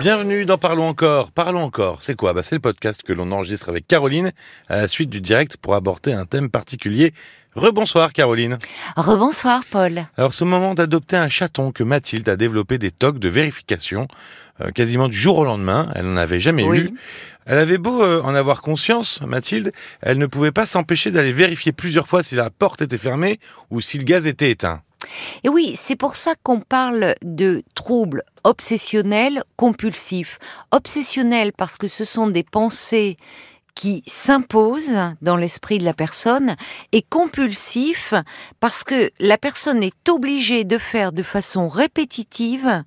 Bienvenue dans Parlons encore. Parlons encore, c'est quoi? Bah, C'est le podcast que l'on enregistre avec Caroline à la suite du direct pour aborder un thème particulier. Rebonsoir Caroline. Rebonsoir Paul. Alors ce moment d'adopter un chaton que Mathilde a développé des tocs de vérification euh, quasiment du jour au lendemain, elle n'en avait jamais Oui. eu. Elle avait beau euh, en avoir conscience, Mathilde, elle ne pouvait pas s'empêcher d'aller vérifier plusieurs fois si la porte était fermée ou si le gaz était éteint. Et oui, c'est pour ça qu'on parle de troubles obsessionnels compulsifs. Obsessionnels parce que ce sont des pensées qui s'imposent dans l'esprit de la personne et compulsifs parce que la personne est obligée de faire de façon répétitive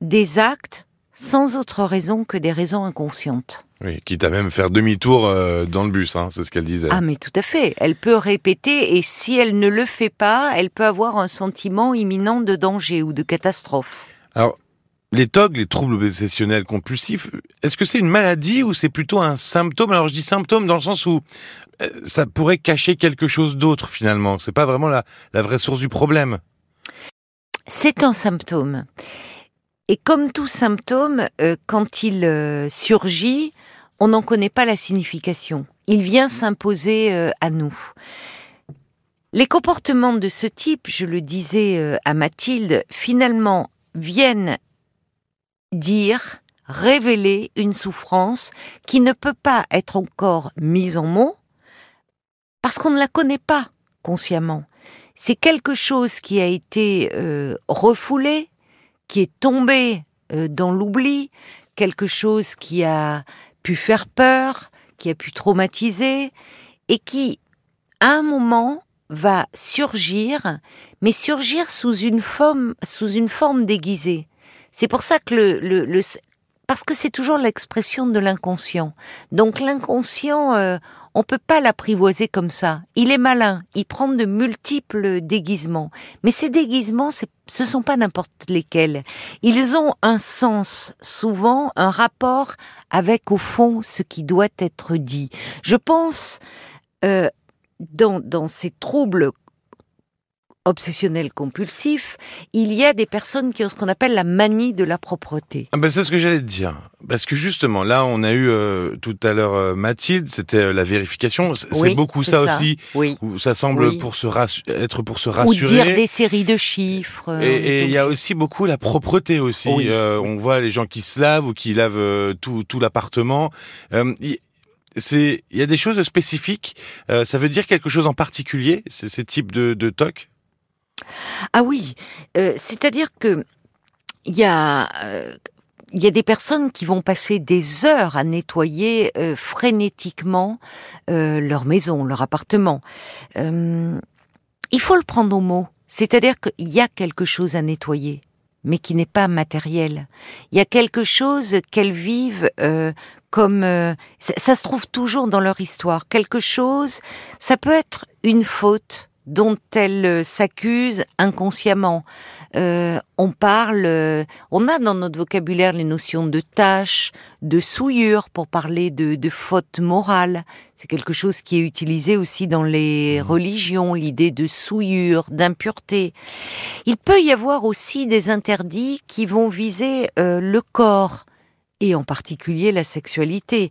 des actes sans autre raison que des raisons inconscientes. Oui, quitte à même faire demi-tour euh, dans le bus, hein, c'est ce qu'elle disait. Ah mais tout à fait, elle peut répéter et si elle ne le fait pas, elle peut avoir un sentiment imminent de danger ou de catastrophe. Alors, les TOG, les troubles obsessionnels compulsifs, est-ce que c'est une maladie ou c'est plutôt un symptôme? Alors je dis symptôme dans le sens où euh, ça pourrait cacher quelque chose d'autre finalement. C'est pas vraiment la, la vraie source du problème. C'est un symptôme. Et comme tout symptôme, euh, quand il euh, surgit, on n'en connaît pas la signification. Il vient s'imposer euh, à nous. Les comportements de ce type, je le disais euh, à Mathilde, finalement viennent dire, révéler une souffrance qui ne peut pas être encore mise en mots parce qu'on ne la connaît pas consciemment. C'est quelque chose qui a été euh, refoulé, qui est tombé euh, dans l'oubli, quelque chose qui a pu faire peur, qui a pu traumatiser, et qui, à un moment, va surgir, mais surgir sous une forme, sous une forme déguisée. C'est pour ça que le, le, le- parce que c'est toujours l'expression de l'inconscient. Donc l'inconscient, euh, on peut pas l'apprivoiser comme ça. Il est malin, il prend de multiples déguisements. Mais ces déguisements, c'est- ce sont pas n'importe lesquels. Ils ont un sens, souvent un rapport avec au fond ce qui doit être dit. Je pense euh, dans, dans ces troubles obsessionnels compulsifs, il y a des personnes qui ont ce qu'on appelle la manie de la propreté. Ah ben, c'est ce que j'allais te dire. Parce que justement, là, on a eu euh, tout à l'heure euh, Mathilde, c'était euh, la vérification. C'est Oui, beaucoup ça, ça. aussi, Oui. où ça semble Oui. pour se être pour se Ou rassurer. dire des séries de chiffres. euh, Et- est il y a aussi beaucoup la propreté aussi. Oui. Euh, on voit les gens qui se lavent ou qui lavent euh, tout, tout l'appartement. Euh, il- c'est, il y a des choses spécifiques. Euh, ça veut dire quelque chose en particulier, ces, ces types de, de TOC Ah oui, euh, c'est-à-dire que il y a euh, il y a des personnes qui vont passer des heures à nettoyer euh, frénétiquement leur maison, leur appartement. Il faut le prendre au mot, c'est-à-dire qu'il y a quelque chose à nettoyer, mais qui n'est pas matériel. Il y a quelque chose qu'elles vivent comme ça se trouve toujours dans leur histoire. Quelque chose, ça peut être une faute dont elles euh, s'accusent inconsciemment. Euh, on parle, euh, on a dans notre vocabulaire les notions de tâche, de souillure pour parler de, de faute morale. C'est quelque chose qui est utilisé aussi dans les religions, l'idée de souillure, d'impureté. Il peut y avoir aussi des interdits qui vont viser euh, le corps et en particulier la sexualité.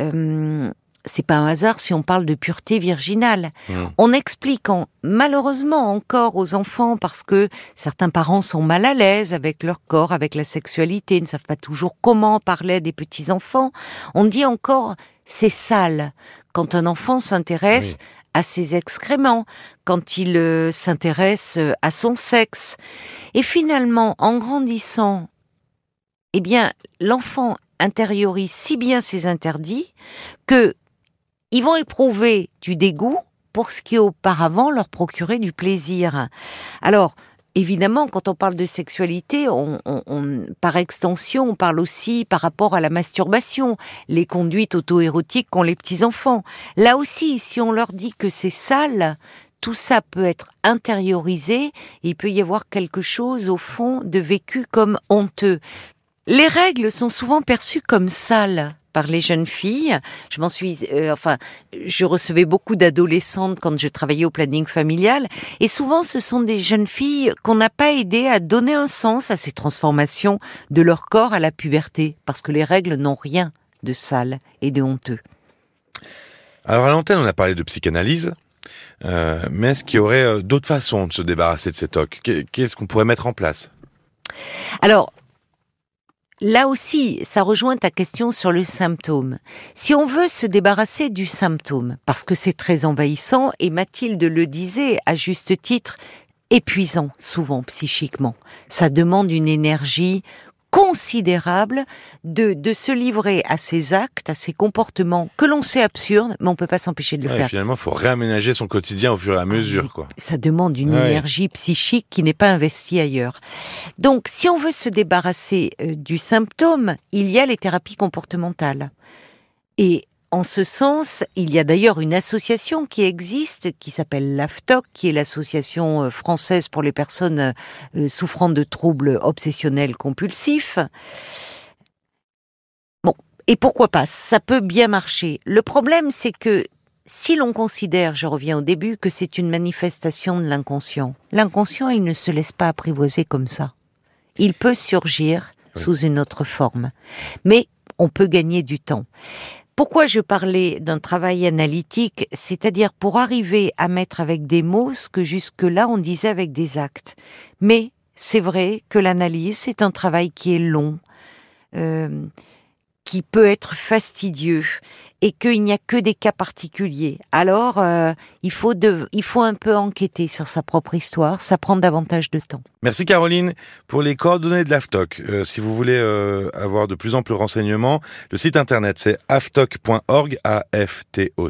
Euh, c'est pas un hasard si on parle de pureté virginale. Mm. On explique en- malheureusement encore aux enfants parce que certains parents sont mal à l'aise avec leur corps, avec la sexualité, ne savent pas toujours comment parler des petits enfants. On dit encore c'est sale quand un enfant s'intéresse à ses excréments, quand il euh, s'intéresse euh, à son sexe. Et finalement, en grandissant, eh bien, l'enfant intériorise si bien ces interdits que ils vont éprouver du dégoût pour ce qui auparavant leur procurait du plaisir. Alors, évidemment, quand on parle de sexualité, on, on- on- par extension, on parle aussi par rapport à la masturbation, les conduites auto-érotiques qu'ont les petits-enfants. Là aussi, si on leur dit que c'est sale, tout ça peut être intériorisé, il peut y avoir quelque chose au fond de vécu comme honteux. Les règles sont souvent perçues comme sales par les jeunes filles. Je m'en suis, euh, enfin, je recevais beaucoup d'adolescentes quand je travaillais au planning familial, et souvent ce sont des jeunes filles qu'on n'a pas aidé à donner un sens à ces transformations de leur corps à la puberté, parce que les règles n'ont rien de sale et de honteux. Alors à l'antenne, on a parlé de psychanalyse. Euh, mais est-ce qu'il y aurait euh, d'autres façons de se débarrasser de ces tocs? Qu'est-ce qu'on pourrait mettre en place? Alors, là aussi, ça rejoint ta question sur le symptôme. Si on veut se débarrasser du symptôme, parce que c'est très envahissant, et Mathilde le disait à juste titre, épuisant souvent psychiquement, ça demande une énergie considérable de, de se livrer à ces actes, à ces comportements que l'on sait absurdes, mais on peut pas s'empêcher de le Ouais, faire. Finalement, il faut réaménager son quotidien au fur et à mesure. quoi. Ça demande une Ouais. énergie psychique qui n'est pas investie ailleurs. Donc, si on veut se débarrasser euh, du symptôme, il y a les thérapies comportementales. Et en ce sens, il y a d'ailleurs une association qui existe, qui s'appelle l'AFTOC, qui est l'association euh, française pour les personnes euh, souffrant de troubles obsessionnels compulsifs. Bon, et pourquoi pas? Ça peut bien marcher. Le problème, c'est que si l'on considère, je reviens au début, que c'est une manifestation de l'inconscient, l'inconscient, il ne se laisse pas apprivoiser comme ça. Il peut surgir Oui. sous une autre forme. Mais on peut gagner du temps. Pourquoi je parlais d'un travail analytique? C'est-à-dire pour arriver à mettre avec des mots ce que jusque-là on disait avec des actes. Mais c'est vrai que l'analyse, c'est un travail qui est long, euh, qui peut être fastidieux et qu'il n'y a que des cas particuliers. Alors, euh, il, faut de, il faut un peu enquêter sur sa propre histoire, ça prend davantage de temps. Merci Caroline pour les coordonnées de l'AFTOC. Euh, si vous voulez euh, avoir de plus amples renseignements, le site internet c'est aftoc.org, a f t o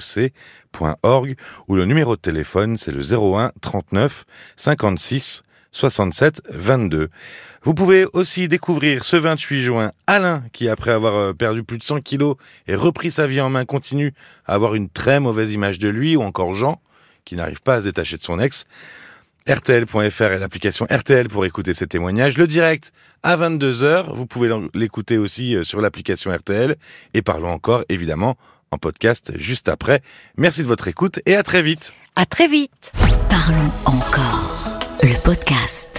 ou le numéro de téléphone c'est le 01 39 56 67 22. Vous pouvez aussi découvrir ce 28 juin Alain qui après avoir euh, perdu plus de 100 kilos et repris sa vie en main continue à avoir une très mauvaise image de lui ou encore Jean qui n'arrive pas à se détacher de son ex. RTL.fr et l'application RTL pour écouter ces témoignages. Le direct à 22h, vous pouvez l'écouter aussi euh, sur l'application RTL et parlons encore évidemment en podcast juste après. Merci de votre écoute et à très vite. À très vite Parlons encore. Le podcast.